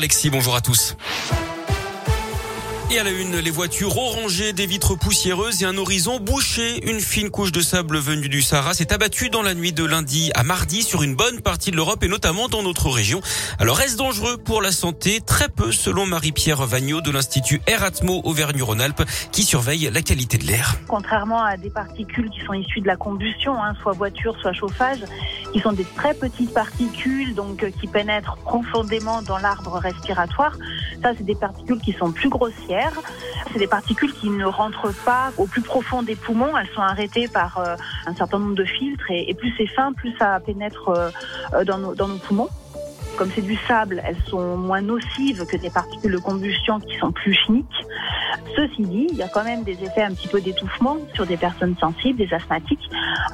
Alexis, bonjour à tous. Et à la une, les voitures orangées, des vitres poussiéreuses et un horizon bouché. Une fine couche de sable venue du Sahara s'est abattue dans la nuit de lundi à mardi sur une bonne partie de l'Europe et notamment dans notre région. Alors est-ce dangereux pour la santé? Très peu selon Marie-Pierre Vagnot de l'Institut Eratmo Auvergne-Rhône-Alpes qui surveille la qualité de l'air. Contrairement à des particules qui sont issues de la combustion, hein, soit voiture, soit chauffage, qui sont des très petites particules donc euh, qui pénètrent profondément dans l'arbre respiratoire, ça c'est des particules qui sont plus grossières c'est des particules qui ne rentrent pas au plus profond des poumons. Elles sont arrêtées par euh, un certain nombre de filtres et, plus c'est fin, plus ça pénètre euh, euh, dans nos poumons. Comme c'est du sable, elles sont moins nocives que des particules de combustion qui sont plus chimiques. Ceci dit, il y a quand même des effets un petit peu d'étouffement sur des personnes sensibles, des asthmatiques,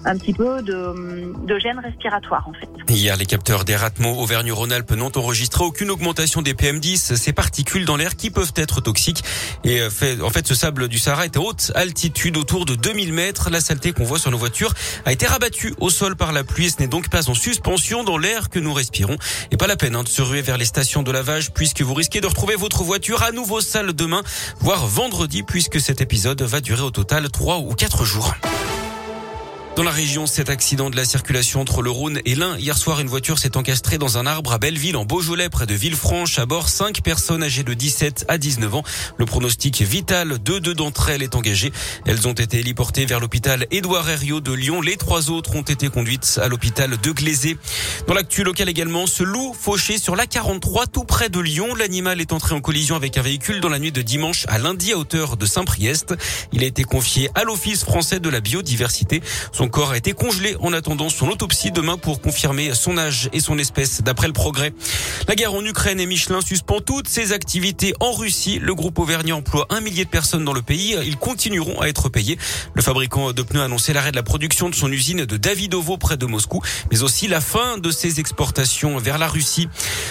un petit peu de, de gêne respiratoire en fait. Hier, les capteurs d'Eratmo Auvergne-Rhône-Alpes n'ont enregistré aucune augmentation des PM10, ces particules dans l'air qui peuvent être toxiques. Et euh, fait, en fait, ce sable du Sahara est à haute altitude, autour de 2000 mètres. La saleté qu'on voit sur nos voitures a été rabattue au sol par la pluie et ce n'est donc pas en suspension dans l'air que nous respirons. Et pas la peine hein, de se ruer vers les stations de lavage puisque vous risquez de retrouver votre voiture à nouveau sale demain, voire vendredi puisque cet épisode va durer au total trois ou quatre jours. Dans la région, cet accident de la circulation entre le Rhône et l'Ain. Hier soir, une voiture s'est encastrée dans un arbre à Belleville, en Beaujolais, près de Villefranche. À bord, cinq personnes âgées de 17 à 19 ans. Le pronostic vital de deux d'entre elles est engagé. Elles ont été héliportées vers l'hôpital Édouard Herriot de Lyon. Les trois autres ont été conduites à l'hôpital de Glazé. Dans l'actu local également, ce loup fauché sur la 43, tout près de Lyon. L'animal est entré en collision avec un véhicule dans la nuit de dimanche à lundi à hauteur de Saint-Priest. Il a été confié à l'Office français de la biodiversité. Corps a été congelé en attendant son autopsie demain pour confirmer son âge et son espèce d'après le progrès. La guerre en Ukraine et Michelin suspend toutes ses activités en Russie. Le groupe Auvergnat emploie un millier de personnes dans le pays. Ils continueront à être payés. Le fabricant de pneus a annoncé l'arrêt de la production de son usine de Davidovo près de Moscou, mais aussi la fin de ses exportations vers la Russie.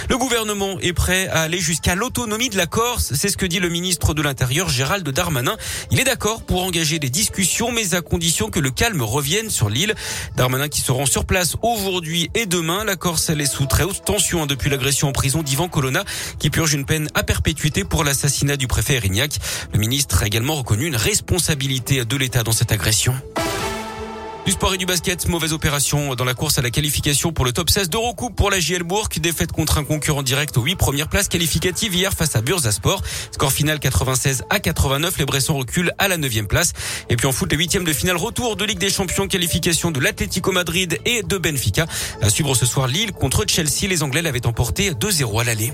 Le gouvernement est prêt à aller jusqu'à l'autonomie de la Corse. C'est ce que dit le ministre de l'Intérieur Gérald Darmanin. Il est d'accord pour engager des discussions, mais à condition que le calme revienne sur l'île. Darmanin qui se rend sur place aujourd'hui et demain. La Corse, elle est sous très haute tension hein, depuis l'agression en prison d'Ivan Colonna qui purge une peine à perpétuité pour l'assassinat du préfet Erignac. Le ministre a également reconnu une responsabilité de l'État dans cette agression. Du sport et du basket, mauvaise opération dans la course à la qualification pour le top 16 d'Eurocoupe pour la JL Bourg. Défaite contre un concurrent direct aux 8 premières places qualificatives hier face à Bursasport. Score final 96 à 89. Les Bressons reculent à la 9 place. Et puis en foot, les huitièmes de finale retour de Ligue des Champions qualification de l'Atlético Madrid et de Benfica. À suivre ce soir Lille contre Chelsea. Les Anglais l'avaient emporté 2-0 à l'aller.